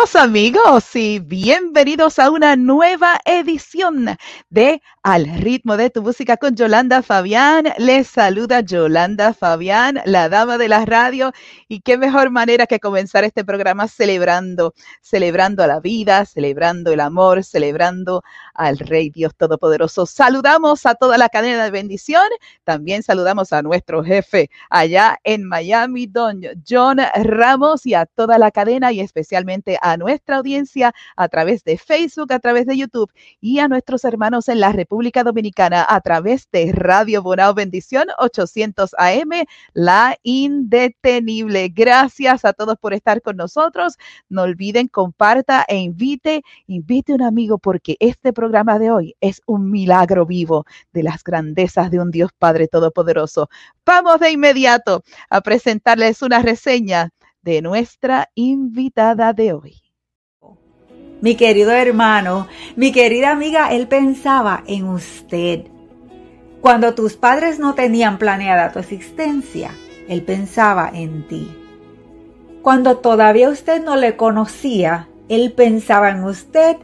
the amigos y bienvenidos a una nueva edición de Al ritmo de tu música con Yolanda Fabián. Les saluda Yolanda Fabián, la dama de la radio y qué mejor manera que comenzar este programa celebrando, celebrando a la vida, celebrando el amor, celebrando al Rey Dios Todopoderoso. Saludamos a toda la cadena de bendición. También saludamos a nuestro jefe allá en Miami, don John Ramos y a toda la cadena y especialmente a nuestra audiencia a través de Facebook, a través de YouTube y a nuestros hermanos en la República Dominicana a través de Radio Bonao Bendición 800 AM, la indetenible. Gracias a todos por estar con nosotros. No olviden, comparta e invite, invite un amigo porque este programa de hoy es un milagro vivo de las grandezas de un Dios Padre Todopoderoso. Vamos de inmediato a presentarles una reseña de nuestra invitada de hoy. Mi querido hermano, mi querida amiga, él pensaba en usted. Cuando tus padres no tenían planeada tu existencia, él pensaba en ti. Cuando todavía usted no le conocía, él pensaba en usted,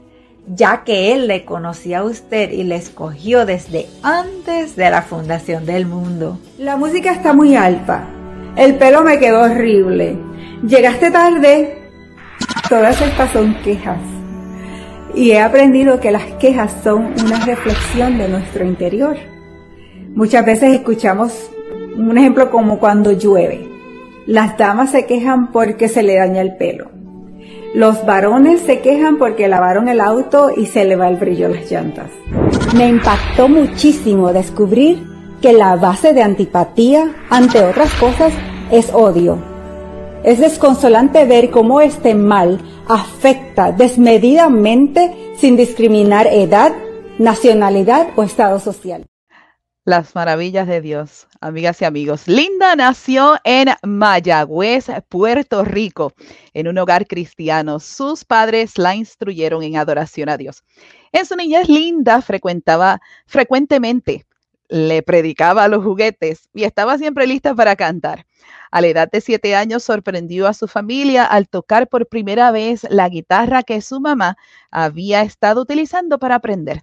ya que él le conocía a usted y le escogió desde antes de la fundación del mundo. La música está muy alta. El pelo me quedó horrible. Llegaste tarde. Todas estas son quejas. Y he aprendido que las quejas son una reflexión de nuestro interior. Muchas veces escuchamos un ejemplo como cuando llueve. Las damas se quejan porque se le daña el pelo. Los varones se quejan porque lavaron el auto y se le va el brillo a las llantas. Me impactó muchísimo descubrir que la base de antipatía, ante otras cosas, es odio es desconsolante ver cómo este mal afecta desmedidamente sin discriminar edad, nacionalidad o estado social. Las maravillas de Dios, amigas y amigos. Linda nació en Mayagüez, Puerto Rico, en un hogar cristiano. Sus padres la instruyeron en adoración a Dios. En su niñez, Linda frecuentaba frecuentemente, le predicaba a los juguetes y estaba siempre lista para cantar. A la edad de siete años sorprendió a su familia al tocar por primera vez la guitarra que su mamá había estado utilizando para aprender.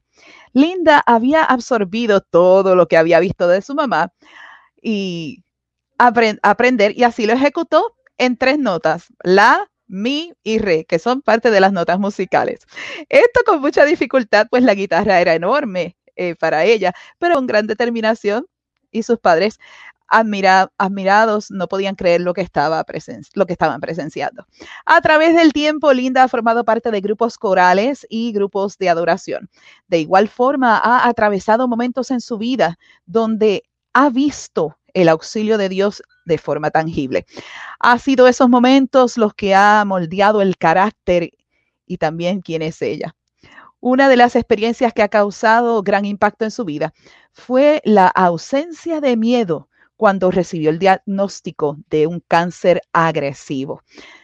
Linda había absorbido todo lo que había visto de su mamá y aprender y así lo ejecutó en tres notas, la, mi y re, que son parte de las notas musicales. Esto con mucha dificultad, pues la guitarra era enorme eh, para ella, pero con gran determinación y sus padres admirados no podían creer lo que, estaba lo que estaban presenciando. A través del tiempo, Linda ha formado parte de grupos corales y grupos de adoración. De igual forma, ha atravesado momentos en su vida donde ha visto el auxilio de Dios de forma tangible. Ha sido esos momentos los que ha moldeado el carácter y también quién es ella. Una de las experiencias que ha causado gran impacto en su vida fue la ausencia de miedo cuando recibió el diagnóstico de un cáncer agresivo,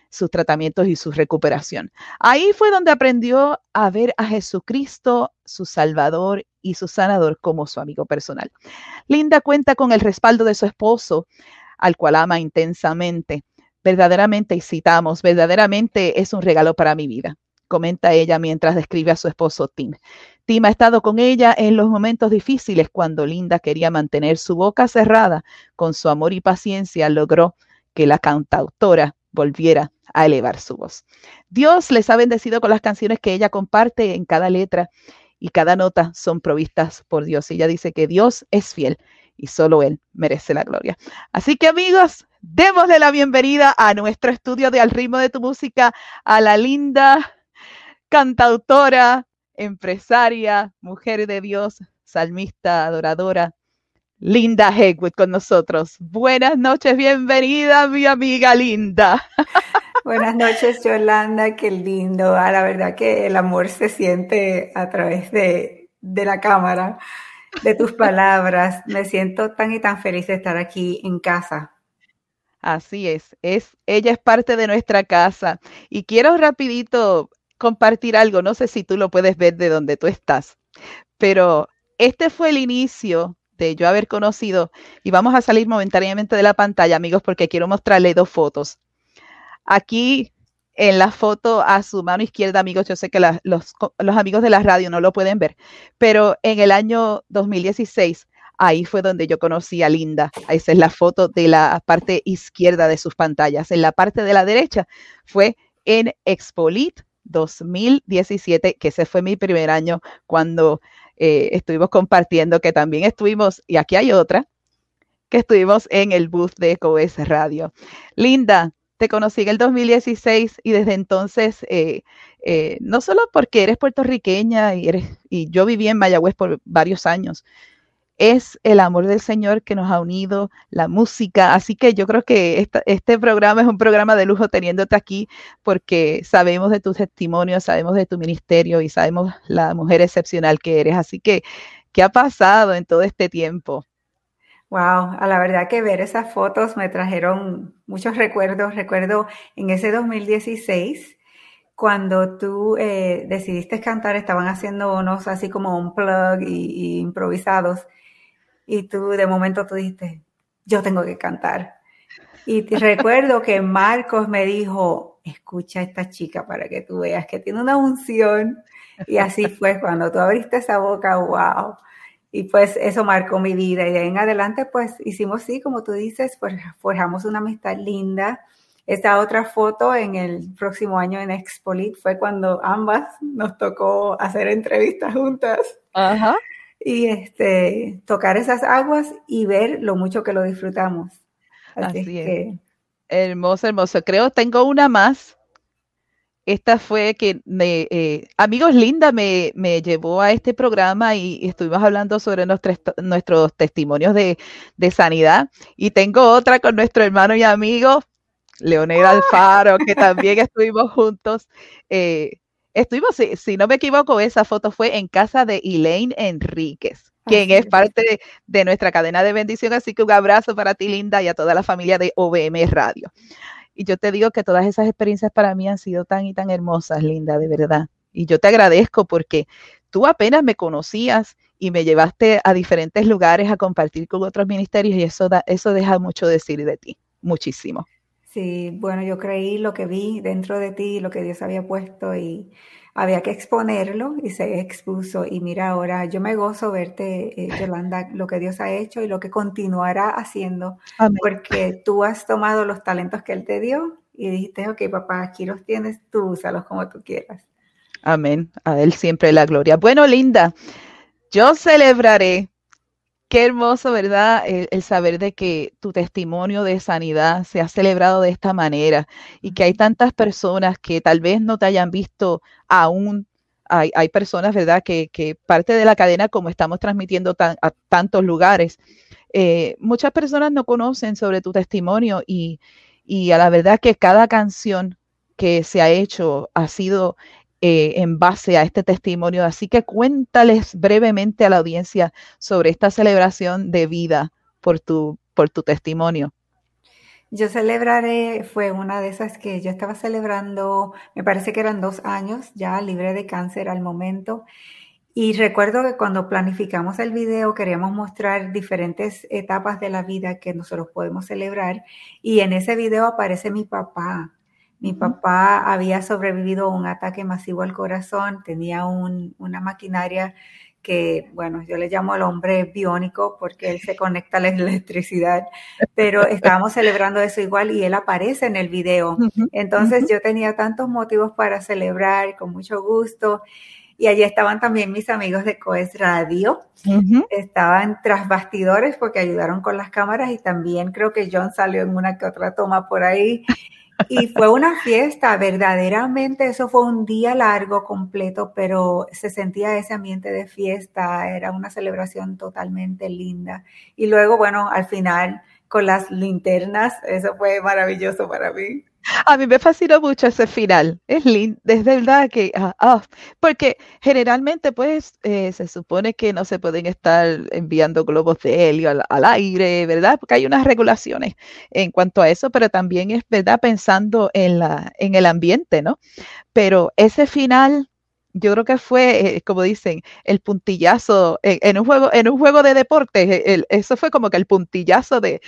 sus tratamientos y su recuperación. Ahí fue donde aprendió a ver a Jesucristo, su Salvador y su sanador como su amigo personal. Linda cuenta con el respaldo de su esposo, al cual ama intensamente. Verdaderamente, y citamos, verdaderamente es un regalo para mi vida comenta ella mientras describe a su esposo Tim. Tim ha estado con ella en los momentos difíciles cuando Linda quería mantener su boca cerrada. Con su amor y paciencia logró que la cantautora volviera a elevar su voz. Dios les ha bendecido con las canciones que ella comparte en cada letra y cada nota son provistas por Dios. Ella dice que Dios es fiel y solo Él merece la gloria. Así que amigos, démosle la bienvenida a nuestro estudio de Al ritmo de tu música a la linda cantautora, empresaria, mujer de Dios, salmista, adoradora, Linda Hegwood con nosotros. Buenas noches, bienvenida mi amiga Linda. Buenas noches, Yolanda, qué lindo. Ah, la verdad que el amor se siente a través de, de la cámara, de tus palabras. Me siento tan y tan feliz de estar aquí en casa. Así es, es, ella es parte de nuestra casa. Y quiero rapidito compartir algo, no sé si tú lo puedes ver de donde tú estás, pero este fue el inicio de yo haber conocido, y vamos a salir momentáneamente de la pantalla, amigos, porque quiero mostrarle dos fotos. Aquí en la foto a su mano izquierda, amigos, yo sé que los, los amigos de la radio no lo pueden ver, pero en el año 2016 ahí fue donde yo conocí a Linda. Esa es la foto de la parte izquierda de sus pantallas. En la parte de la derecha fue en Expolit 2017, que ese fue mi primer año cuando eh, estuvimos compartiendo, que también estuvimos, y aquí hay otra, que estuvimos en el booth de COES Radio. Linda, te conocí en el 2016 y desde entonces, eh, eh, no solo porque eres puertorriqueña y, eres, y yo viví en Mayagüez por varios años, es el amor del Señor que nos ha unido, la música. Así que yo creo que este programa es un programa de lujo teniéndote aquí porque sabemos de tu testimonio, sabemos de tu ministerio y sabemos la mujer excepcional que eres. Así que, ¿qué ha pasado en todo este tiempo? Wow, a la verdad que ver esas fotos me trajeron muchos recuerdos. Recuerdo en ese 2016 cuando tú eh, decidiste cantar, estaban haciendo unos así como un plug y, y improvisados y tú de momento tú dijiste, yo tengo que cantar. Y te recuerdo que Marcos me dijo, escucha a esta chica para que tú veas que tiene una unción. Y así fue cuando tú abriste esa boca, wow. Y pues eso marcó mi vida. Y de en adelante, pues hicimos sí, como tú dices, forjamos una amistad linda. Esta otra foto en el próximo año en Expolit fue cuando ambas nos tocó hacer entrevistas juntas. Ajá y este, tocar esas aguas y ver lo mucho que lo disfrutamos. Así, es. Hermoso, hermoso. Creo tengo una más. Esta fue que me, eh, Amigos Linda me, me, llevó a este programa y, estuvimos hablando sobre nuestros, nuestros testimonios de, de, sanidad. Y tengo otra con nuestro hermano y amigo Leonel Alfaro, que también estuvimos juntos. Eh, Estuvimos, si, no me equivoco, esa foto fue en casa de Elaine Enríquez, quien es parte de, nuestra cadena de bendición. Así que un abrazo para ti, Linda, y a toda la familia de OBM Radio. Y yo te digo que todas esas experiencias para mí han sido tan y tan hermosas, Linda, de verdad. Y yo te agradezco porque tú apenas me conocías y me llevaste a diferentes lugares a compartir con otros ministerios y eso, da, eso deja mucho decir de ti, muchísimo. Sí, bueno, yo creí lo que vi dentro de ti, lo que Dios había puesto y había que exponerlo y se expuso. Y mira, ahora yo me gozo verte, eh, Yolanda, lo que Dios ha hecho y lo que continuará haciendo, porque tú has tomado los talentos que Él te dio y dijiste, ok, papá, aquí los tienes, tú úsalos como tú quieras. Amén. A Él siempre la gloria. Bueno, Linda, yo celebraré Qué hermoso, ¿verdad? El, saber de que tu testimonio de sanidad se ha celebrado de esta manera y que hay tantas personas que tal vez no te hayan visto aún. Hay, personas, ¿verdad?, que, parte de la cadena, como estamos transmitiendo a tantos lugares, eh, muchas personas no conocen sobre tu testimonio y, y a la verdad que cada canción que se ha hecho ha sido eh, en base a este testimonio. Así que cuéntales brevemente a la audiencia sobre esta celebración de vida por tu, por tu testimonio. Yo celebraré, fue una de esas que yo estaba celebrando, me parece que eran dos años ya libre de cáncer al momento. Y recuerdo que cuando planificamos el video queríamos mostrar diferentes etapas de la vida que nosotros podemos celebrar. Y en ese video aparece mi papá. Mi papá había sobrevivido a un ataque masivo al corazón, tenía una maquinaria que, bueno, yo le llamo al hombre biónico porque él se conecta a la electricidad, pero estábamos celebrando eso igual y él aparece en el video. Entonces yo tenía tantos motivos para celebrar con mucho gusto. Y allí estaban también mis amigos de Coes Radio. Estaban tras bastidores porque ayudaron con las cámaras y también creo que John salió en una que otra toma por ahí. Y fue una fiesta, verdaderamente, eso fue un día largo, completo, pero se sentía ese ambiente de fiesta, era una celebración totalmente linda. Y luego, bueno, al final, con las linternas, eso fue maravilloso para mí. A mí me fascinó mucho ese final. Es lindo, es verdad que, ah, ah, porque generalmente pues eh, se supone que no se pueden estar enviando globos de helio al, aire, ¿verdad? Porque hay unas regulaciones en cuanto a eso, pero también es verdad pensando en, la, en el ambiente, ¿no? Pero ese final yo creo que fue, eh, como dicen, el puntillazo en, un juego, en un juego de deporte, eso fue como que el puntillazo de,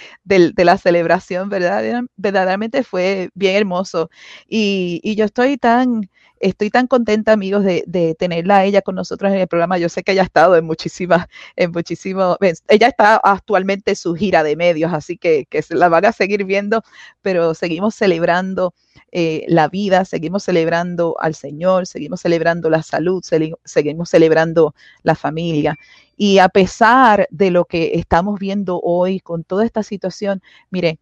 la celebración, ¿verdad? Verdaderamente fue bien hermoso. Y, yo estoy tan, estoy tan contenta, amigos, de, tenerla a ella con nosotros en el programa. Yo sé que ella ha estado en muchísimas, en muchísimos, ella está actualmente en su gira de medios, así que, que la van a seguir viendo, pero seguimos celebrando eh, la vida, seguimos celebrando al Señor, seguimos celebrando la salud, seguimos celebrando la familia. Y a pesar de lo que estamos viendo hoy con toda esta situación, mire,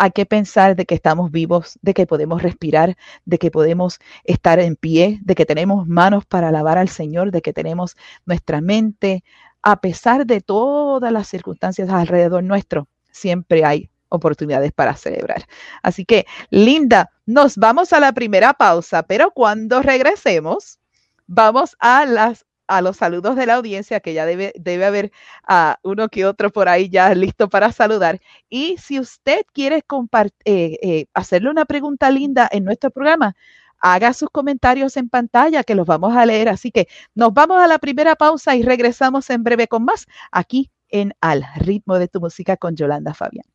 hay que pensar de que estamos vivos, de que podemos respirar, de que podemos estar en pie, de que tenemos manos para alabar al Señor, de que tenemos nuestra mente. A pesar de todas las circunstancias alrededor nuestro, siempre hay oportunidades para celebrar. Así que, Linda, nos vamos a la primera pausa, pero cuando regresemos, vamos a las a los saludos de la audiencia, que ya debe, debe haber a uno que otro por ahí ya listo para saludar. Y si usted quiere eh, eh, hacerle una pregunta linda en nuestro programa, haga sus comentarios en pantalla que los vamos a leer. Así que nos vamos a la primera pausa y regresamos en breve con más aquí en Al ritmo de tu música con Yolanda Fabián.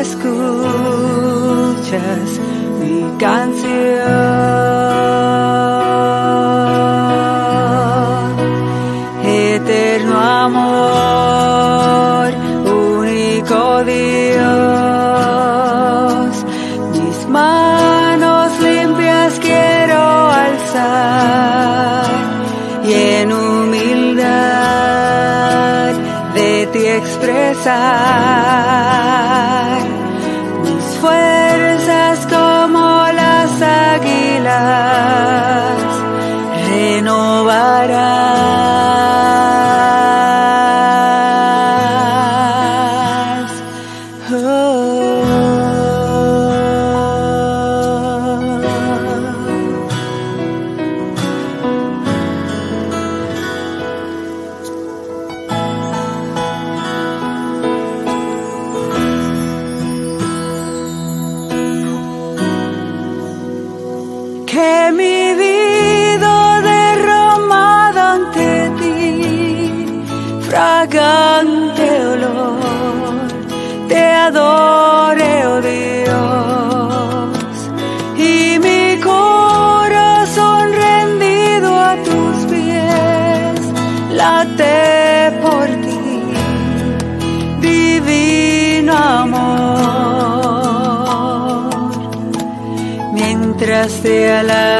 escuchas mi canción. Eterno amor, único Dios, mis manos limpias quiero alzar y en humildad de ti expresar. feel love.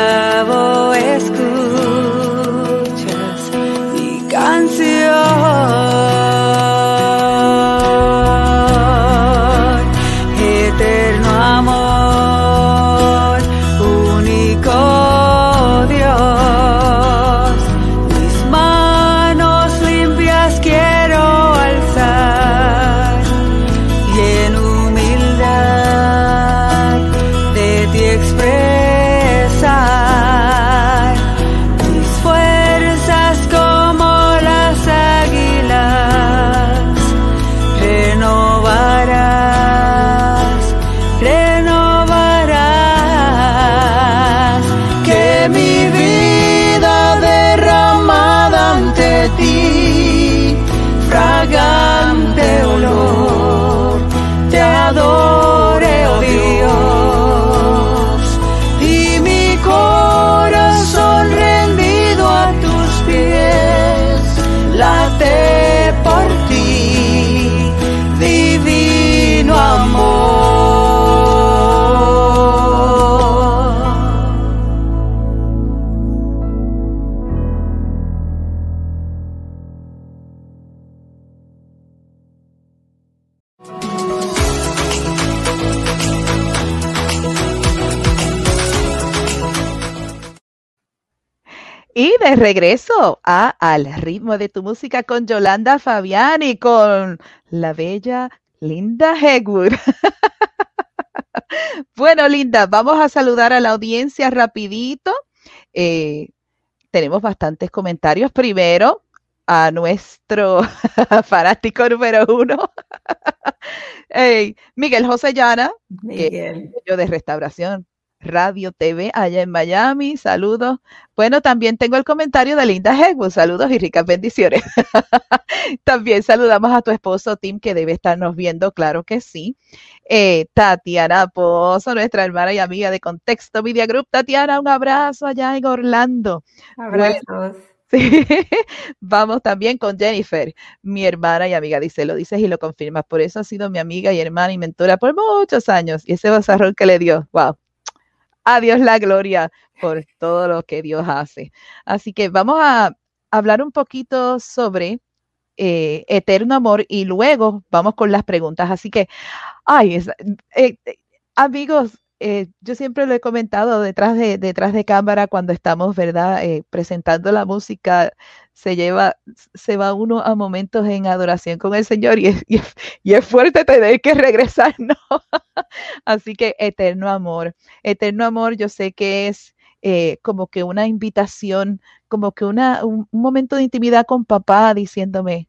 Regreso a Al ritmo de tu música con Yolanda Fabián y con la bella Linda Hegwood. bueno, Linda, vamos a saludar a la audiencia rapidito. Eh, tenemos bastantes comentarios. Primero, a nuestro fanático número uno, Miguel José Llana, Miguel. yo de restauración Radio TV allá en Miami. Saludos. Bueno, también tengo el comentario de Linda Hegwood. Saludos y ricas bendiciones. también saludamos a tu esposo Tim, que debe estarnos viendo, claro que sí. Eh, Tatiana Pozo, nuestra hermana y amiga de Contexto Media Group. Tatiana, un abrazo allá en Orlando. Abrazos. Sí. Vamos también con Jennifer, mi hermana y amiga. Dice, lo dices y lo confirmas. Por eso ha sido mi amiga y hermana y mentora por muchos años. Y ese bazarrón que le dio, wow, a Dios la gloria por todo lo que Dios hace. Así que vamos a hablar un poquito sobre eh, eterno amor y luego vamos con las preguntas. Así que, ay, eh, eh, amigos, yo siempre lo he comentado detrás de, detrás de cámara cuando estamos, ¿verdad? presentando la música, se lleva, se va uno a momentos en adoración con el Señor y es, y es, fuerte tener que regresar, ¿no? Así que eterno amor, eterno amor, yo sé que es eh, como que una invitación, como que una, un, momento de intimidad con papá diciéndome,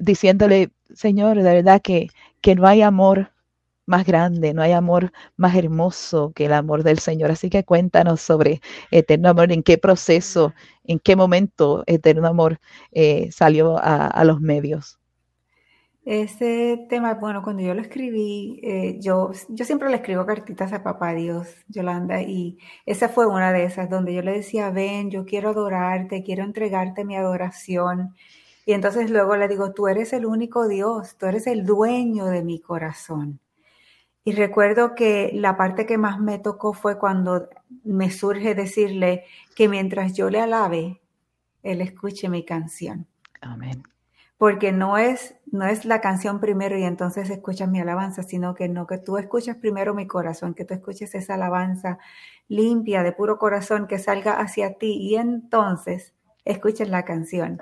diciéndole, Señor, de verdad que, que no hay amor más grande, no hay amor más hermoso que el amor del Señor. Así que cuéntanos sobre Eterno Amor, en qué proceso, en qué momento Eterno Amor eh, salió a, los medios. Ese tema, bueno, cuando yo lo escribí, eh, yo, yo siempre le escribo cartitas a Papá Dios, Yolanda, y esa fue una de esas donde yo le decía, ven, yo quiero adorarte, quiero entregarte mi adoración. Y entonces luego le digo, tú eres el único Dios, tú eres el dueño de mi corazón. Y recuerdo que la parte que más me tocó fue cuando me surge decirle que mientras yo le alabe, él escuche mi canción. Amén. Porque no es, no es la canción primero y entonces escuchas mi alabanza, sino que no, que tú escuches primero mi corazón, que tú escuches esa alabanza limpia, de puro corazón, que salga hacia ti y entonces escuches la canción.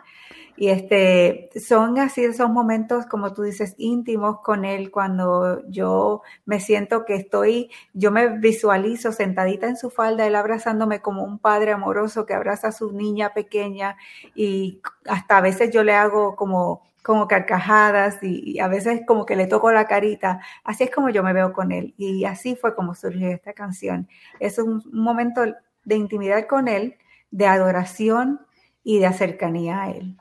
Y este, son así esos momentos, como tú dices, íntimos con él, cuando yo me siento que estoy, yo me visualizo sentadita en su falda, él abrazándome como un padre amoroso que abraza a su niña pequeña y hasta a veces yo le hago como como carcajadas y, a veces como que le toco la carita. Así es como yo me veo con él. Y así fue como surgió esta canción. Es un, un momento de intimidad con él, de adoración y de cercanía a él.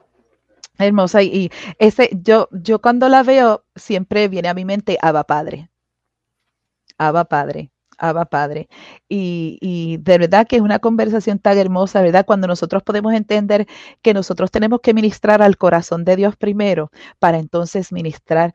Hermosa. Y, ese, yo, yo cuando la veo, siempre viene a mi mente Abba Padre. Abba Padre. Abba Padre. Y, y, de verdad que es una conversación tan hermosa, ¿verdad? Cuando nosotros podemos entender que nosotros tenemos que ministrar al corazón de Dios primero para entonces ministrar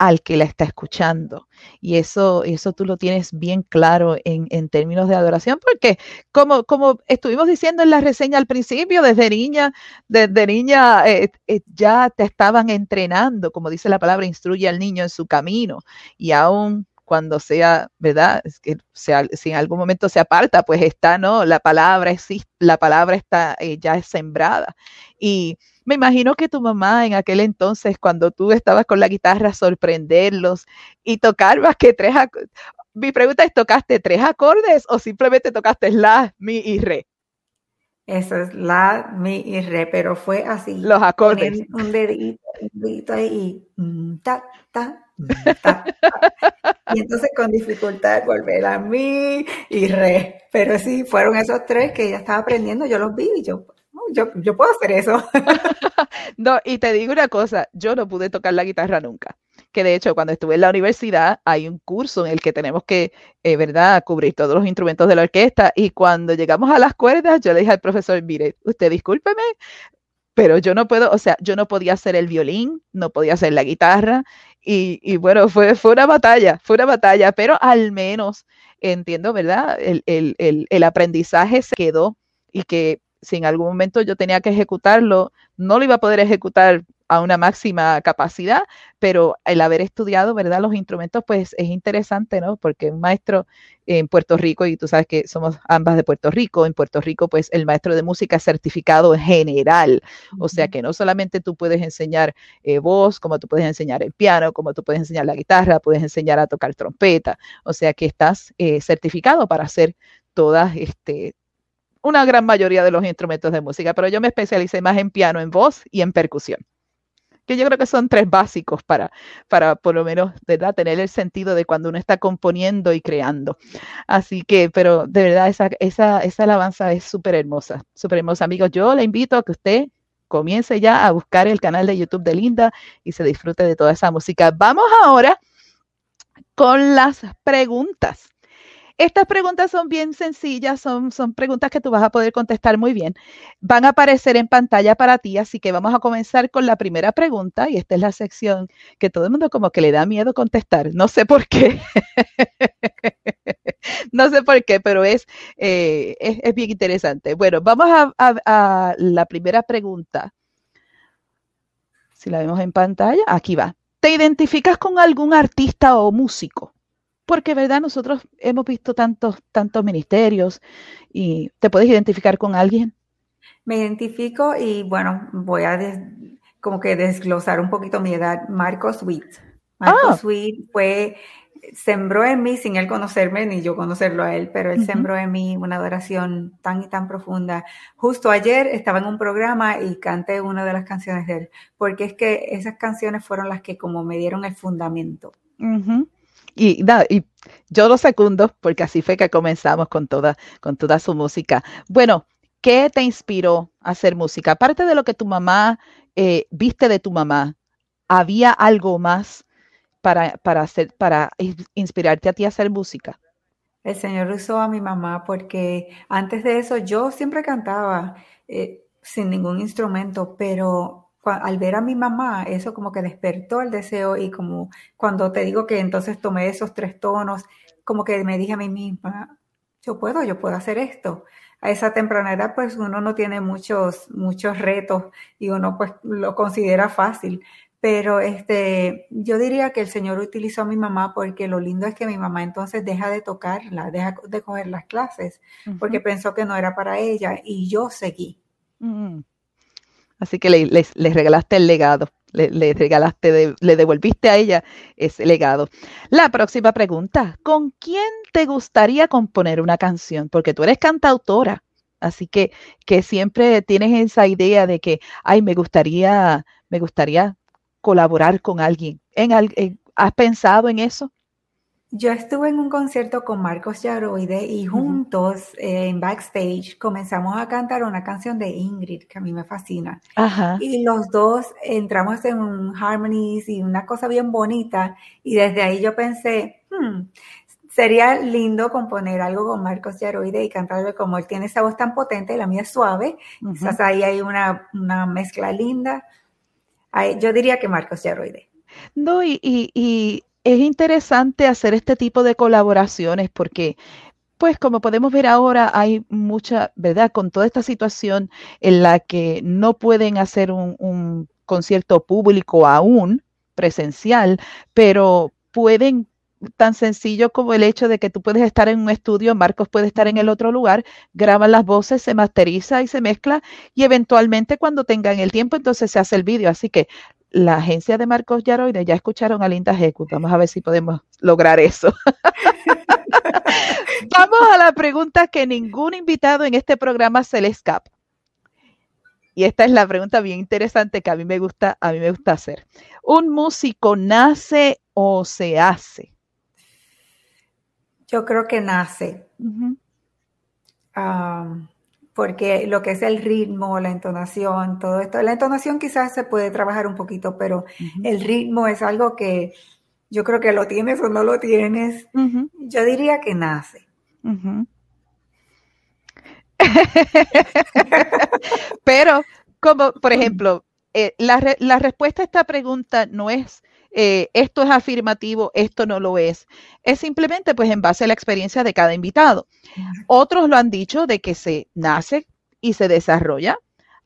al que la está escuchando. Y eso, eso tú lo tienes bien claro en, términos de adoración, porque como, como estuvimos diciendo en la reseña al principio, desde niña, desde niña eh, eh, ya te estaban entrenando, como dice la palabra, instruye al niño en su camino. Y aún cuando sea, ¿verdad? Es que si en algún momento se aparta, pues está, ¿no? La palabra existe, la palabra está, eh, ya es sembrada. Y me imagino que tu mamá en aquel entonces, cuando tú estabas con la guitarra, sorprenderlos y tocar más que tres Mi pregunta es, ¿tocaste tres acordes o simplemente tocaste la, mi y re? Eso es la, mi y re, pero fue así. Los acordes. Un dedito, un dedito ahí y mm, ta, ta, mm, ta, Y entonces con dificultad volver a mi y re. Pero sí, fueron esos tres que ella estaba aprendiendo, yo los vi y yo, yo, puedo hacer eso. no, y te digo una cosa, yo no pude tocar la guitarra nunca. Que de hecho, cuando estuve en la universidad, hay un curso en el que tenemos que, eh, ¿verdad?, cubrir todos los instrumentos de la orquesta. Y cuando llegamos a las cuerdas, yo le dije al profesor, mire, usted discúlpeme, pero yo no puedo, o sea, yo no podía hacer el violín, no podía hacer la guitarra. Y, y bueno, fue, fue una batalla, fue una batalla, pero al menos entiendo, ¿verdad? El, el, el, el aprendizaje se quedó y que si en algún momento yo tenía que ejecutarlo, no lo iba a poder ejecutar a una máxima capacidad, pero el haber estudiado, ¿verdad? Los instrumentos, pues es interesante, ¿no? Porque un maestro en Puerto Rico, y tú sabes que somos ambas de Puerto Rico, en Puerto Rico, pues el maestro de música es certificado general, o sea que no solamente tú puedes enseñar eh, voz, como tú puedes enseñar el piano, como tú puedes enseñar la guitarra, puedes enseñar a tocar trompeta, o sea que estás eh, certificado para hacer todas, este, una gran mayoría de los instrumentos de música, pero yo me especialicé más en piano, en voz y en percusión que yo creo que son tres básicos para, para por lo menos, ¿verdad? Tener el sentido de cuando uno está componiendo y creando. Así que, pero de verdad, esa, esa, esa alabanza es súper hermosa, súper hermosa. Amigos, yo le invito a que usted comience ya a buscar el canal de YouTube de Linda y se disfrute de toda esa música. Vamos ahora con las preguntas. Estas preguntas son bien sencillas, son, son preguntas que tú vas a poder contestar muy bien. Van a aparecer en pantalla para ti, así que vamos a comenzar con la primera pregunta y esta es la sección que todo el mundo como que le da miedo contestar. No sé por qué. no sé por qué, pero es, eh, es, bien interesante. Bueno, vamos a la primera pregunta. Si la vemos en pantalla, aquí va. ¿Te identificas con algún artista o músico? Porque, ¿verdad? Nosotros hemos visto tantos, tantos ministerios y te puedes identificar con alguien. Me identifico y bueno, voy a como que desglosar un poquito mi edad. Marcos Sweet. Marcos ah. Sweet fue, sembró en mí, sin él conocerme ni yo conocerlo a él, pero él sembró en mí una adoración tan y tan profunda. Justo ayer estaba en un programa y canté una de las canciones de él, porque es que esas canciones fueron las que como me dieron el fundamento. Y, y yo lo secundo porque así fue que comenzamos con toda, con toda su música. Bueno, ¿qué te inspiró a hacer música? Aparte de lo que tu mamá eh, viste de tu mamá, ¿había algo más para, para, hacer, para inspirarte a ti a hacer música? El Señor usó a mi mamá porque antes de eso yo siempre cantaba eh, sin ningún instrumento, pero al ver a mi mamá, eso como que despertó el deseo y como cuando te digo que entonces tomé esos tres tonos, como que me dije a mí misma, yo puedo, yo puedo hacer esto. A esa temprana edad, pues uno no tiene muchos, muchos retos y uno pues lo considera fácil. Pero este, yo diría que el Señor utilizó a mi mamá porque lo lindo es que mi mamá entonces deja de tocarla, deja de coger las clases, porque pensó que no era para ella y yo seguí. Mm. Así que le, regalaste el legado, le, regalaste, le devolviste a ella ese legado. La próxima pregunta, ¿con quién te gustaría componer una canción? Porque tú eres cantautora, así que, que siempre tienes esa idea de que, ay, me gustaría, me gustaría colaborar con alguien. ¿Has pensado en eso? Yo estuve en un concierto con Marcos Yaroide y juntos eh, en backstage comenzamos a cantar una canción de Ingrid que a mí me fascina. Y los dos entramos en un harmonies y una cosa bien bonita y desde ahí yo pensé, hmm, sería lindo componer algo con Marcos Yaroide y cantarlo como él tiene esa voz tan potente y la mía es suave. Quizás ahí hay una, mezcla linda. yo diría que Marcos Yaroide. No, y, y es interesante hacer este tipo de colaboraciones porque, pues como podemos ver ahora, hay mucha, ¿verdad? Con toda esta situación en la que no pueden hacer un, concierto público aún, presencial, pero pueden tan sencillo como el hecho de que tú puedes estar en un estudio, Marcos puede estar en el otro lugar, graban las voces, se masteriza y se mezcla y eventualmente cuando tengan el tiempo entonces se hace el vídeo. Así que la agencia de Marcos Yaroide ya escucharon a Linda Hecut. Vamos a ver si podemos lograr eso. Vamos a la pregunta que ningún invitado en este programa se le escapa. Y esta es la pregunta bien interesante que a mí me gusta, a mí me gusta hacer. ¿Un músico nace o se hace? Yo creo que nace. Porque lo que es el ritmo, la entonación, todo esto, la entonación quizás se puede trabajar un poquito, pero el ritmo es algo que yo creo que lo tienes o no lo tienes. Yo diría que nace. pero, como por ejemplo, eh, la, la respuesta a esta pregunta no es eh, esto es afirmativo, esto no lo es. Es simplemente pues en base a la experiencia de cada invitado. Otros lo han dicho de que se nace y se desarrolla.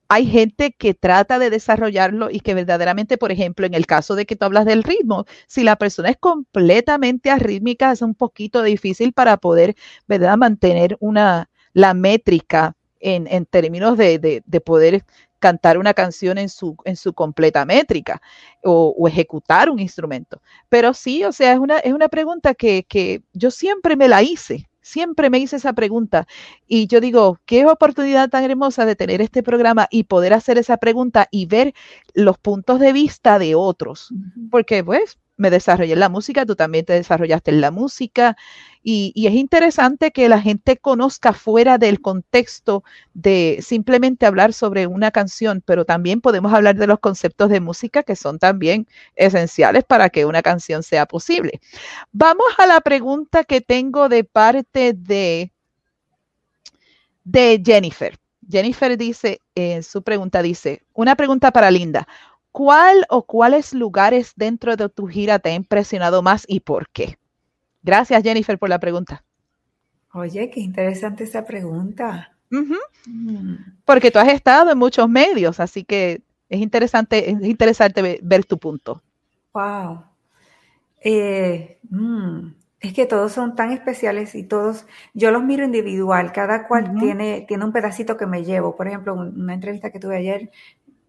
hay gente que trata de desarrollarlo y que verdaderamente, por ejemplo, en el caso de que tú hablas del ritmo, si la persona es completamente arrítmica, es un poquito difícil para poder, ¿verdad?, mantener una, la métrica en, en términos de, de, de, poder cantar una canción en su, en su completa métrica o, o, ejecutar un instrumento. Pero sí, o sea, es una, es una pregunta que, que yo siempre me la hice Siempre me hice esa pregunta. Y yo digo, qué oportunidad tan hermosa de tener este programa y poder hacer esa pregunta y ver los puntos de vista de otros, porque pues me desarrollé en la música, tú también te desarrollaste en la música y, es interesante que la gente conozca fuera del contexto de simplemente hablar sobre una canción, pero también podemos hablar de los conceptos de música que son también esenciales para que una canción sea posible. Vamos a la pregunta que tengo de parte de, de Jennifer. Jennifer dice, en su pregunta dice, una pregunta para Linda. ¿Cuál o cuáles lugares dentro de tu gira te ha impresionado más y por qué? Gracias, Jennifer, por la pregunta. Oye, qué interesante esa pregunta. Uh -huh. mm. Porque tú has estado en muchos medios, así que es interesante, es interesante ver, ver tu punto. Wow. Eh, mm, es que todos son tan especiales y todos, yo los miro individual, cada cual uh -huh. tiene, tiene un pedacito que me llevo. Por ejemplo, una entrevista que tuve ayer,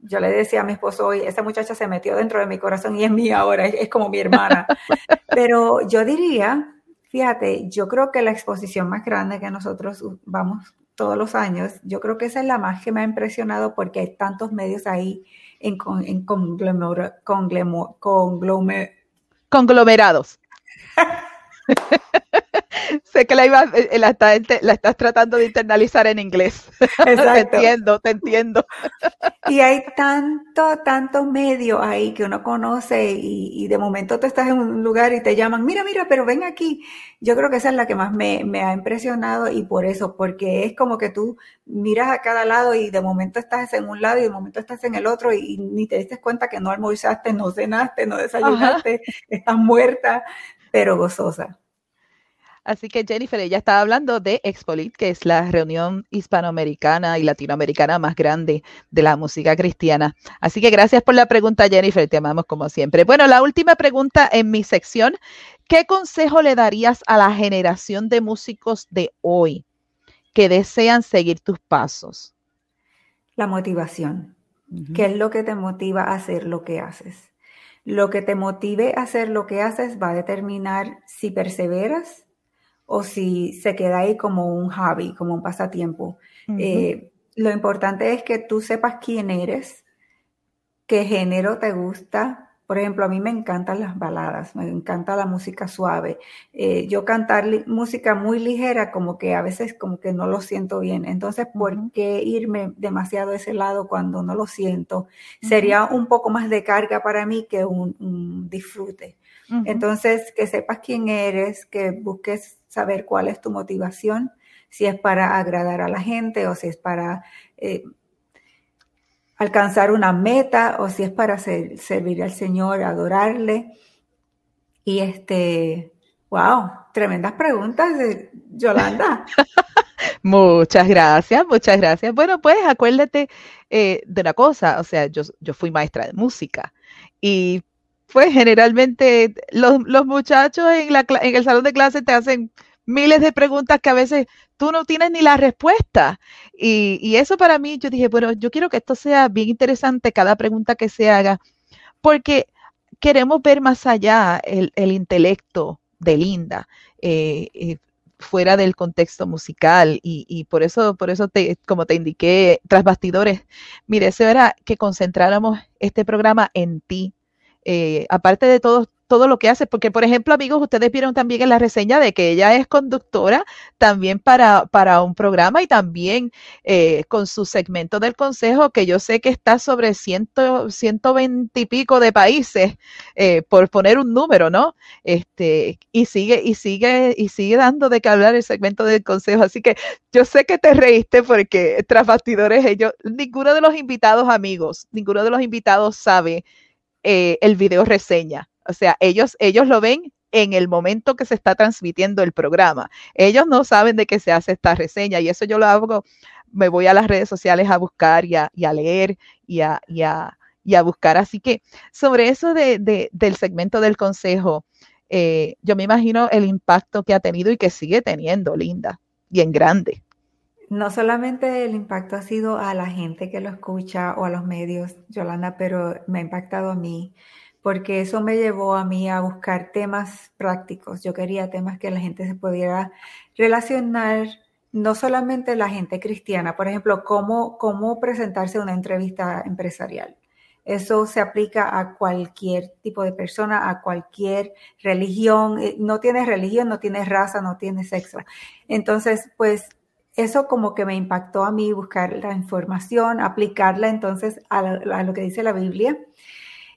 yo le decía a mi esposo hoy, esa muchacha se metió dentro de mi corazón y es mía ahora, es, es como mi hermana. Pero yo diría, fíjate, yo creo que la exposición más grande que nosotros vamos todos los años, yo creo que esa es la más que me ha impresionado porque hay tantos medios ahí en, en conglomer, conglomer, conglomer, conglomerados. sé que la, iba, eh, la, está, la, estás tratando de internalizar en inglés. Exacto. te entiendo, te entiendo. y hay tanto, tanto medio ahí que uno conoce y, y, de momento tú estás en un lugar y te llaman, mira, mira, pero ven aquí. Yo creo que esa es la que más me, me ha impresionado y por eso, porque es como que tú miras a cada lado y de momento estás en un lado y de momento estás en el otro y, y ni te diste cuenta que no almorzaste, no cenaste, no desayunaste, Ajá. estás muerta, pero gozosa. Así que Jennifer, ella estaba hablando de Expolit, que es la reunión hispanoamericana y latinoamericana más grande de la música cristiana. Así que gracias por la pregunta, Jennifer, te amamos como siempre. Bueno, la última pregunta en mi sección, ¿qué consejo le darías a la generación de músicos de hoy que desean seguir tus pasos? La motivación. Uh -huh. ¿Qué es lo que te motiva a hacer lo que haces? Lo que te motive a hacer lo que haces va a determinar si perseveras o si se queda ahí como un hobby, como un pasatiempo. Uh -huh. eh, lo importante es que tú sepas quién eres, qué género te gusta. Por ejemplo, a mí me encantan las baladas, me encanta la música suave. Eh, yo cantar música muy ligera, como que a veces como que no lo siento bien. Entonces, ¿por uh -huh. qué irme demasiado a ese lado cuando no lo siento? Uh -huh. Sería un poco más de carga para mí que un, un disfrute. Entonces, que sepas quién eres, que busques saber cuál es tu motivación, si es para agradar a la gente o si es para eh, alcanzar una meta o si es para ser, servir al Señor, adorarle. Y este, wow, tremendas preguntas de Yolanda. muchas gracias, muchas gracias. Bueno, pues acuérdate eh, de una cosa, o sea, yo, yo fui maestra de música y pues generalmente los, los muchachos en, la, en el salón de clase te hacen miles de preguntas que a veces tú no tienes ni la respuesta. Y, y, eso para mí, yo dije, bueno, yo quiero que esto sea bien interesante, cada pregunta que se haga, porque queremos ver más allá el, el intelecto de Linda. Eh, eh, fuera del contexto musical y, y, por eso, por eso te, como te indiqué tras bastidores, mi deseo era que concentráramos este programa en ti, eh, aparte de todo, todo lo que hace, porque por ejemplo, amigos, ustedes vieron también en la reseña de que ella es conductora también para, para un programa y también eh, con su segmento del consejo, que yo sé que está sobre ciento, 120 y pico de países, eh, por poner un número, ¿no? Este, y sigue, y sigue, y sigue dando de qué hablar el segmento del consejo. Así que yo sé que te reíste porque tras bastidores ellos, ninguno de los invitados amigos, ninguno de los invitados sabe eh, el video reseña. O sea, ellos, ellos lo ven en el momento que se está transmitiendo el programa. Ellos no saben de qué se hace esta reseña y eso yo lo hago, me voy a las redes sociales a buscar y a, leer y a, y, a, buscar. Así que sobre eso de, del segmento del consejo, eh, yo me imagino el impacto que ha tenido y que sigue teniendo, Linda, bien grande. No solamente el impacto ha sido a la gente que lo escucha o a los medios, Yolanda, pero me ha impactado a mí, porque eso me llevó a mí a buscar temas prácticos. Yo quería temas que la gente se pudiera relacionar, no solamente la gente cristiana, por ejemplo, cómo, cómo presentarse una entrevista empresarial. Eso se aplica a cualquier tipo de persona, a cualquier religión. Eh, no tiene religión, no tiene raza, no tiene sexo. Entonces, pues eso como que me impactó a mí buscar la información, aplicarla entonces a, lo que dice la Biblia.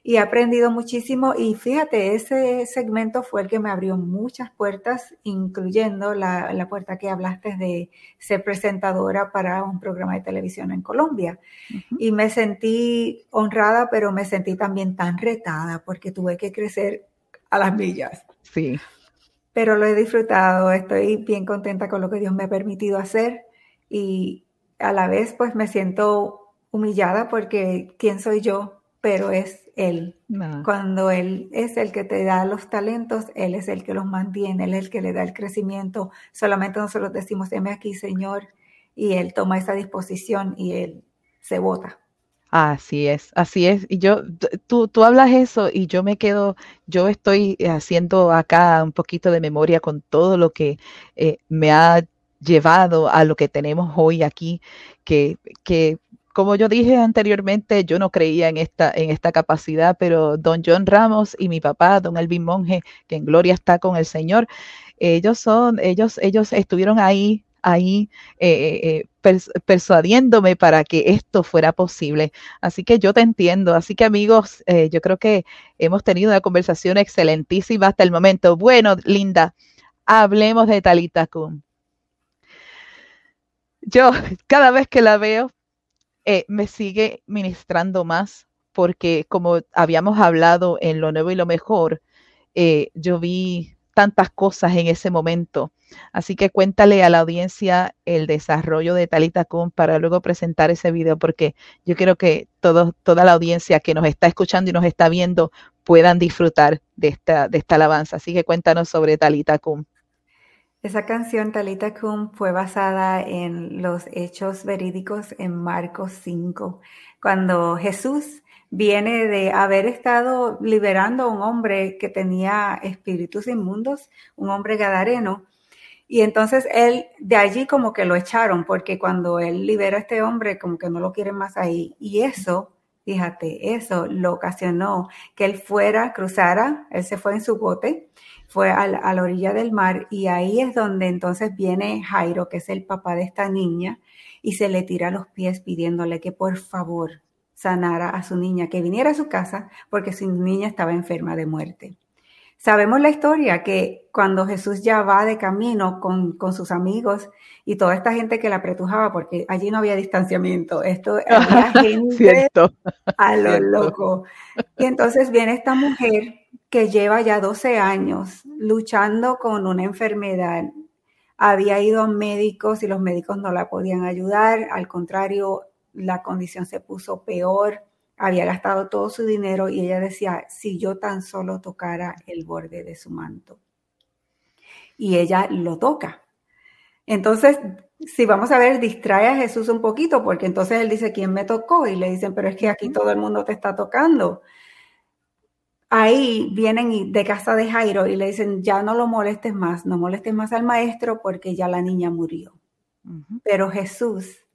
Y he aprendido muchísimo y fíjate, ese segmento fue el que me abrió muchas puertas, incluyendo la, puerta que hablaste de ser presentadora para un programa de televisión en Colombia. Y me sentí honrada, pero me sentí también tan retada porque tuve que crecer a las millas. Sí pero lo he disfrutado, estoy bien contenta con lo que Dios me ha permitido hacer y a la vez pues me siento humillada porque quién soy yo, pero es Él. Cuando Él es el que te da los talentos, Él es el que los mantiene, Él es el que le da el crecimiento. Solamente nosotros decimos, heme aquí, Señor, y Él toma esa disposición y Él se vota. Así es, así es. Y yo, tú, tú hablas eso y yo me quedo, yo estoy haciendo acá un poquito de memoria con todo lo que eh, me ha llevado a lo que tenemos hoy aquí, que, que como yo dije anteriormente, yo no creía en esta, en esta capacidad, pero don John Ramos y mi papá, don Elvin Monge, que en gloria está con el Señor, ellos son, ellos, ellos estuvieron ahí ahí eh, eh, persuadiéndome para que esto fuera posible. Así que yo te entiendo. Así que amigos, eh, yo creo que hemos tenido una conversación excelentísima hasta el momento. Bueno, Linda, hablemos de Talita Kun. Yo cada vez que la veo, me sigue ministrando más porque como habíamos hablado en lo nuevo y lo mejor, yo vi tantas cosas en ese momento. Así que cuéntale a la audiencia el desarrollo de Talita Kun para luego presentar ese video, porque yo quiero que todo, toda la audiencia que nos está escuchando y nos está viendo puedan disfrutar de esta, de esta alabanza. Así que cuéntanos sobre Talita Kun. Esa canción Talita Kun fue basada en los hechos verídicos en Marcos 5, cuando Jesús viene de haber estado liberando a un hombre que tenía espíritus inmundos, un hombre gadareno. Y entonces él, de allí como que lo echaron, porque cuando él libera a este hombre, como que no lo quieren más ahí. Y eso, fíjate, eso lo ocasionó que él fuera, cruzara, él se fue en su bote, fue a la, orilla del mar y ahí es donde entonces viene Jairo, que es el papá de esta niña, y se le tira a los pies pidiéndole que por favor sanara a su niña, que viniera a su casa porque su niña estaba enferma de muerte. Sabemos la historia que cuando Jesús ya va de camino con, sus amigos y toda esta gente que la apretujaba, porque allí no había distanciamiento, esto era gente a lo loco. Y entonces viene esta mujer que lleva ya 12 años luchando con una enfermedad. Había ido a médicos y los médicos no la podían ayudar, al contrario, la condición se puso peor, había gastado todo su dinero y ella decía, si yo tan solo tocara el borde de su manto. Y ella lo toca. Entonces, si vamos a ver, distrae a Jesús un poquito, porque entonces él dice, ¿quién me tocó? Y le dicen, pero es que aquí todo el mundo te está tocando. Ahí vienen de casa de Jairo y le dicen, ya no lo molestes más, no molestes más al maestro porque ya la niña murió. Pero Jesús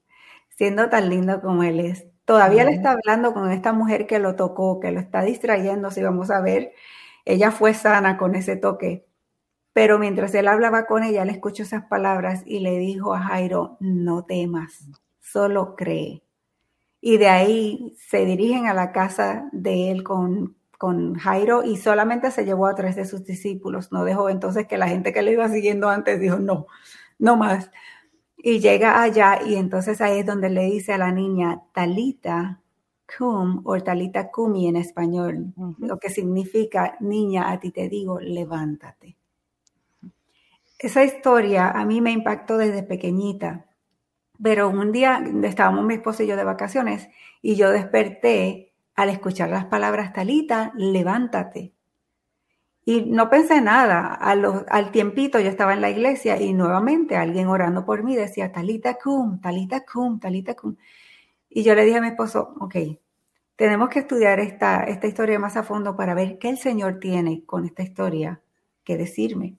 siendo tan lindo como él es. Todavía le está hablando con esta mujer que lo tocó, que lo está distrayendo, si vamos a ver, ella fue sana con ese toque. Pero mientras él hablaba con ella, le escuchó esas palabras y le dijo a Jairo, no temas, solo cree. Y de ahí se dirigen a la casa de él con, con Jairo y solamente se llevó a tres de sus discípulos. No dejó entonces que la gente que le iba siguiendo antes dijo, no, no más. Y llega allá y entonces ahí es donde le dice a la niña, Talita, cum o talita kumi en español, lo que significa niña, a ti te digo, levántate. Esa historia a mí me impactó desde pequeñita, pero un día estábamos mi esposo y yo de vacaciones y yo desperté al escuchar las palabras Talita, levántate. Y no pensé nada. al tiempito yo estaba en la iglesia y nuevamente alguien orando por mí decía Talita cum, Talita cum, Talita cum. Y yo le dije a mi esposo, ok, tenemos que estudiar esta, esta historia más a fondo para ver qué el Señor tiene con esta historia que decirme.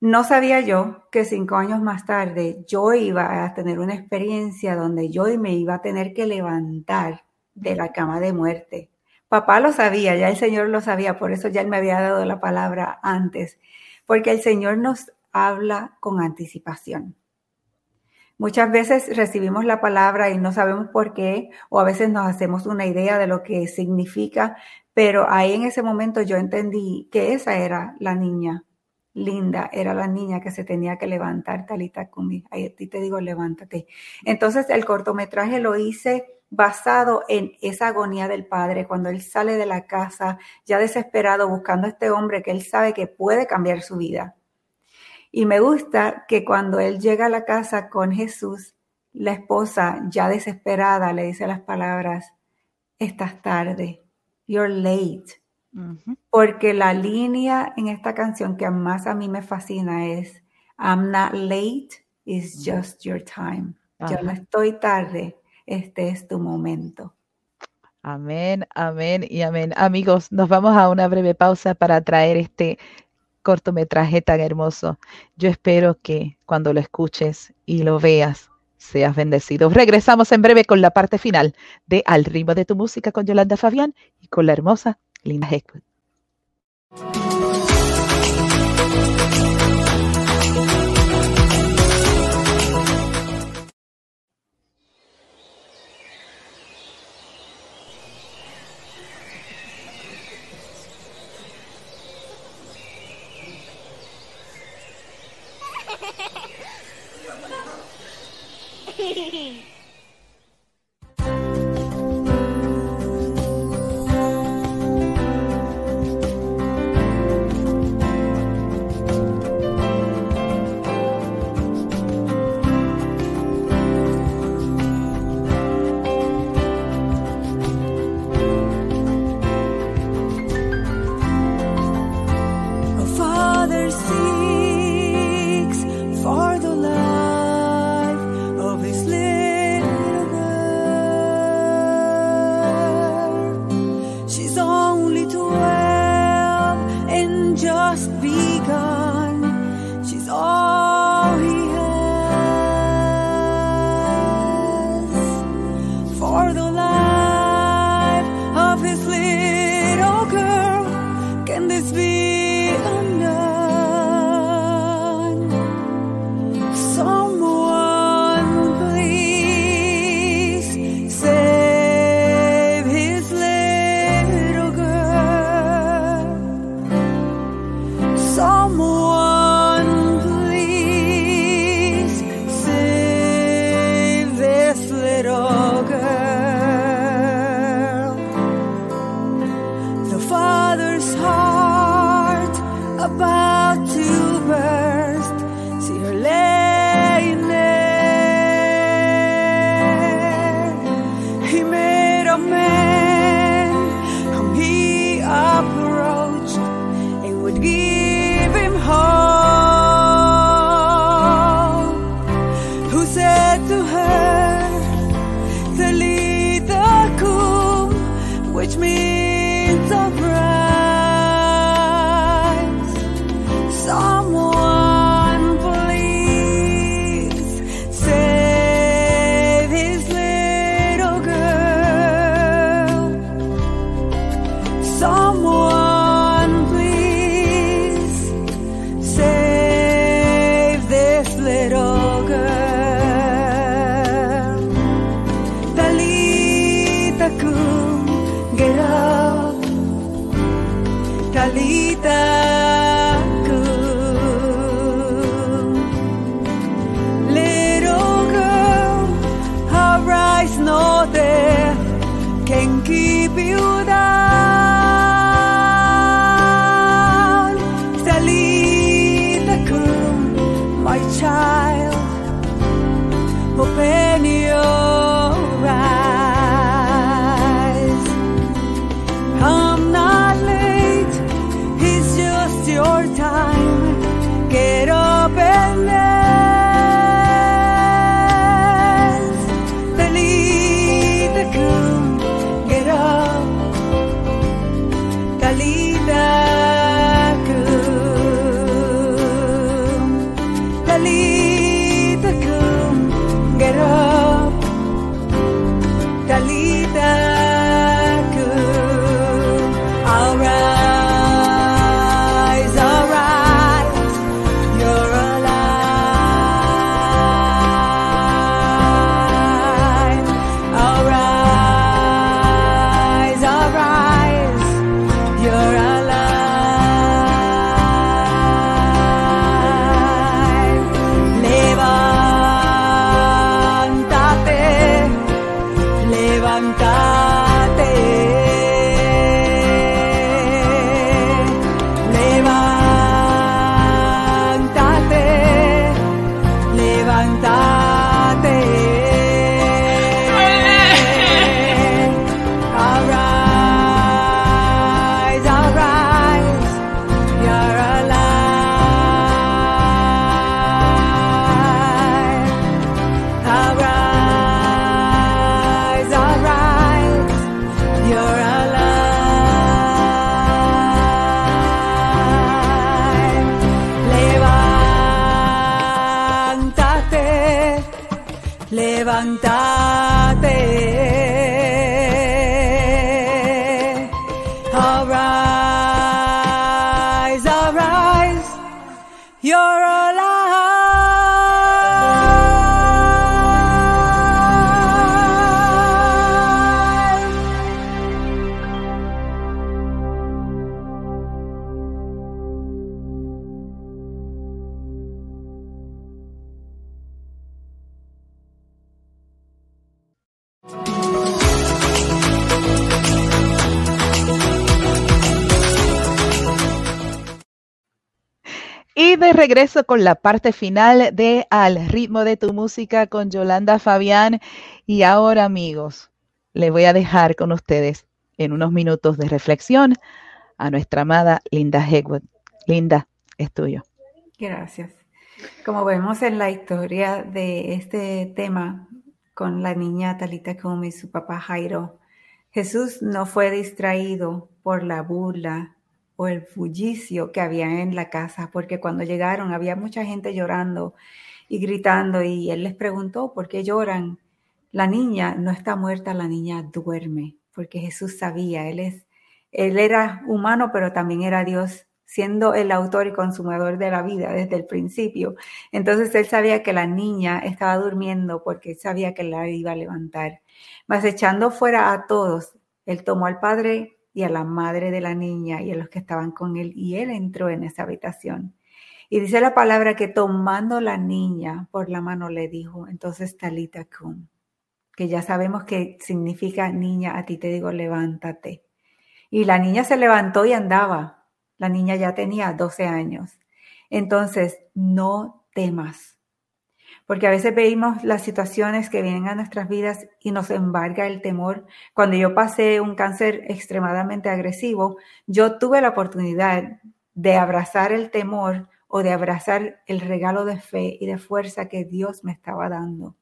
No sabía yo que cinco años más tarde yo iba a tener una experiencia donde yo me iba a tener que levantar de la cama de muerte. Papá lo sabía, ya el Señor lo sabía, por eso ya él me había dado la palabra antes, porque el Señor nos habla con anticipación. Muchas veces recibimos la palabra y no sabemos por qué, o a veces nos hacemos una idea de lo que significa, pero ahí en ese momento yo entendí que esa era la niña linda, era la niña que se tenía que levantar, Talita Kumi. Ahí a ti te digo, levántate. Entonces el cortometraje lo hice basado en esa agonía del padre, cuando él sale de la casa ya desesperado buscando a este hombre que él sabe que puede cambiar su vida. Y me gusta que cuando él llega a la casa con Jesús, la esposa ya desesperada le dice las palabras, estás tarde, you're late. Porque la línea en esta canción que más a mí me fascina es, I'm not late, it's just your time. Yo no estoy tarde, este es tu momento. Amén, amén y amén. Amigos, nos vamos a una breve pausa para traer este cortometraje tan hermoso. Yo espero que cuando lo escuches y lo veas, seas bendecido. Regresamos en breve con la parte final de Al ritmo de tu música con Yolanda Fabián y con la hermosa Linda Heckwood. 嘿嘿嘿。Regreso con la parte final de Al ritmo de tu música con Yolanda Fabián. Y ahora, amigos, les voy a dejar con ustedes en unos minutos de reflexión a nuestra amada Linda Hegwood. Linda, es tuyo. Gracias. Como vemos en la historia de este tema con la niña Talita Kum y su papá Jairo, Jesús no fue distraído por la burla o el bullicio que había en la casa, porque cuando llegaron había mucha gente llorando y gritando y él les preguntó por qué lloran. La niña no está muerta, la niña duerme, porque Jesús sabía, él es él era humano, pero también era Dios, siendo el autor y consumador de la vida desde el principio. Entonces él sabía que la niña estaba durmiendo porque él sabía que la iba a levantar. Mas echando fuera a todos, él tomó al padre y a la madre de la niña y a los que estaban con él, y él entró en esa habitación. Y dice la palabra que tomando la niña por la mano le dijo, entonces Talita cum, que ya sabemos que significa niña, a ti te digo, levántate. Y la niña se levantó y andaba. La niña ya tenía 12 años. Entonces, no temas. Porque a veces veis las situaciones que vienen a nuestras vidas y nos embarga el temor. Cuando yo pasé un cáncer extremadamente agresivo, yo tuve la oportunidad de abrazar el temor o de abrazar el regalo de fe y de fuerza que Dios me estaba dando.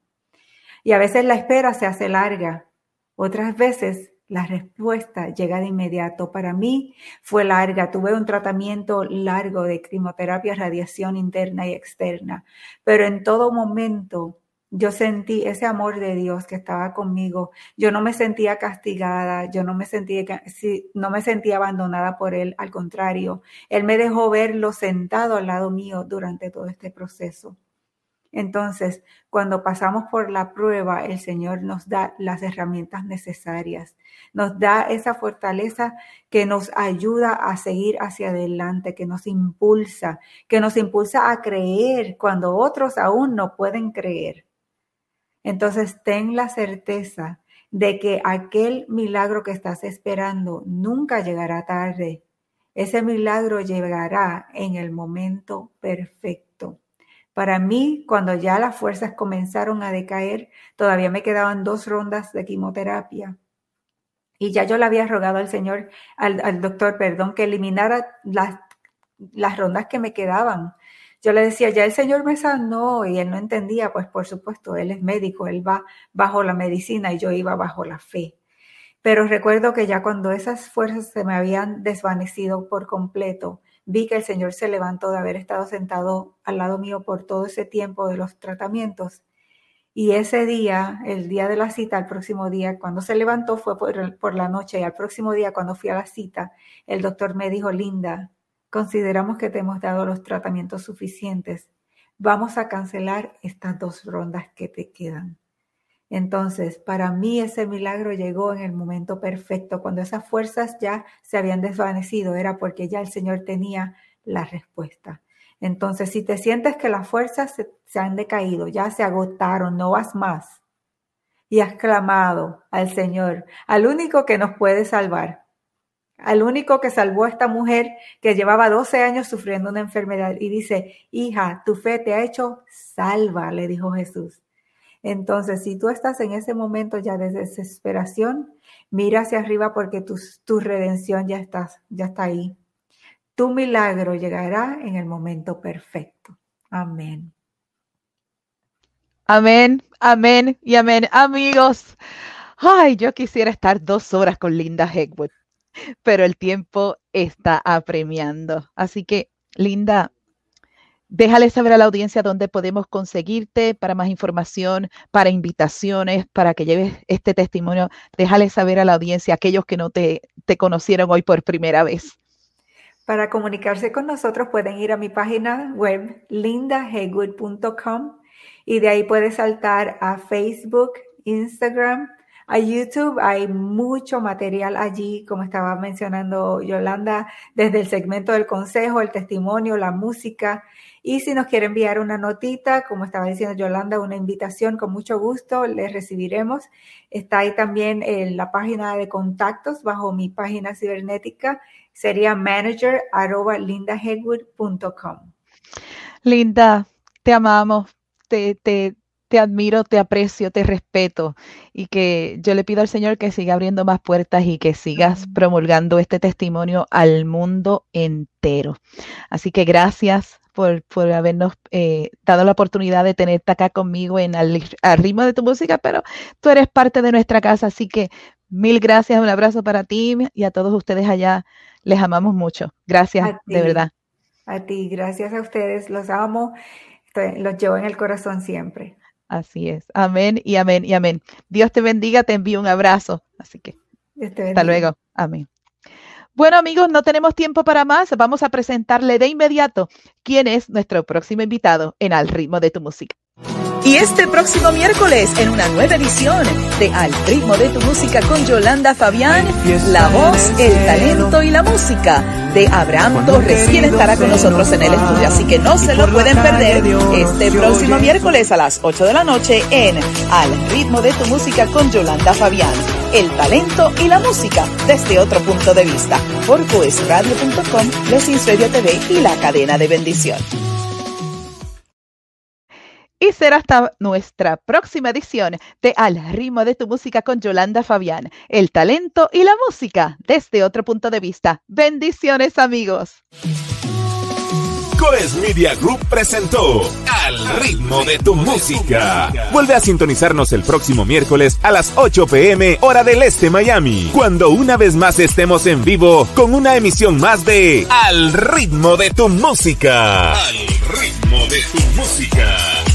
Y a veces la espera se hace larga. Otras veces la respuesta llega de inmediato. Para mí fue larga, tuve un tratamiento largo de quimioterapia, radiación interna y externa, pero en todo momento yo sentí ese amor de Dios que estaba conmigo. Yo no me sentía castigada, yo no me sentía, no me sentía abandonada por Él, al contrario, Él me dejó verlo sentado al lado mío durante todo este proceso. Entonces, cuando pasamos por la prueba, el Señor nos da las herramientas necesarias, nos da esa fortaleza que nos ayuda a seguir hacia adelante, que nos impulsa, que nos impulsa a creer cuando otros aún no pueden creer. Entonces, ten la certeza de que aquel milagro que estás esperando nunca llegará tarde. Ese milagro llegará en el momento perfecto. Para mí, cuando ya las fuerzas comenzaron a decaer, todavía me quedaban dos rondas de quimioterapia. Y ya yo le había rogado al Señor, al, doctor, perdón, que eliminara las, las rondas que me quedaban. Yo le decía, ya el Señor me sanó y él no entendía, pues por supuesto, él es médico, él va bajo la medicina y yo iba bajo la fe. Pero recuerdo que ya cuando esas fuerzas se me habían desvanecido por completo, vi que el Señor se levantó de haber estado sentado al lado mío por todo ese tiempo de los tratamientos. Y ese día, el día de la cita, el próximo día, cuando se levantó fue por, la noche y al próximo día, cuando fui a la cita, el doctor me dijo, Linda, consideramos que te hemos dado los tratamientos suficientes. Vamos a cancelar estas dos rondas que te quedan. Entonces, para mí ese milagro llegó en el momento perfecto, cuando esas fuerzas ya se habían desvanecido, era porque ya el Señor tenía la respuesta. Entonces, si te sientes que las fuerzas se, han decaído, ya se agotaron, no vas más, y has clamado al Señor, al único que nos puede salvar, al único que salvó a esta mujer que llevaba 12 años sufriendo una enfermedad, y dice, hija, tu fe te ha hecho salva, le dijo Jesús. Entonces, si tú estás en ese momento ya de desesperación, mira hacia arriba porque tu, tu redención ya está, ya está ahí. Tu milagro llegará en el momento perfecto. Amén. Amén, amén y amén. Amigos, ay, yo quisiera estar dos horas con Linda Hegwood, pero el tiempo está apremiando. Así que, Linda, Déjale saber a la audiencia dónde podemos conseguirte para más información, para invitaciones, para que lleves este testimonio. Déjale saber a la audiencia, aquellos que no te, te conocieron hoy por primera vez. Para comunicarse con nosotros pueden ir a mi página web lindahegwood.com y de ahí puedes saltar a Facebook, Instagram, a YouTube hay mucho material allí, como estaba mencionando Yolanda, desde el segmento del consejo, el testimonio, la música. Y si nos quiere enviar una notita, como estaba diciendo Yolanda, una invitación, con mucho gusto les recibiremos. Está ahí también en la página de contactos bajo mi página cibernética. Sería manager Linda, te amamos, te, te, te admiro, te aprecio, te respeto y que yo le pido al Señor que siga abriendo más puertas y que sigas promulgando este testimonio al mundo entero. Así que gracias por, habernos eh, dado la oportunidad de tenerte acá conmigo en al, ritmo de tu música, pero tú eres parte de nuestra casa, así que mil gracias, un abrazo para ti y a todos ustedes allá. Les amamos mucho. Gracias, de verdad. A ti, gracias a ustedes, los amo, los llevo en el corazón siempre. Así es. Amén y amén y amén. Dios te bendiga, te envío un abrazo. Así que hasta luego. Amén. Bueno amigos, no tenemos tiempo para más. Vamos a presentarle de inmediato quién es nuestro próximo invitado en Al ritmo de tu música. Y este próximo miércoles, en una nueva edición de Al ritmo de tu música con Yolanda Fabián, la voz, el talento y la música de Abraham Torres, quien estará con nosotros en el estudio. Así que no se lo pueden perder este próximo miércoles a las 8 de la noche en Al ritmo de tu música con Yolanda Fabián. El talento y la música desde otro punto de vista por juezradio.com, Los Radio TV y la cadena de bendición y será hasta nuestra próxima edición de Al ritmo de tu música con Yolanda Fabián, el talento y la música desde otro punto de vista. Bendiciones amigos. Coes Media Group presentó Al ritmo de tu música. Vuelve a sintonizarnos el próximo miércoles a las 8 pm hora del este Miami, cuando una vez más estemos en vivo con una emisión más de Al ritmo de tu música. Al ritmo de tu música.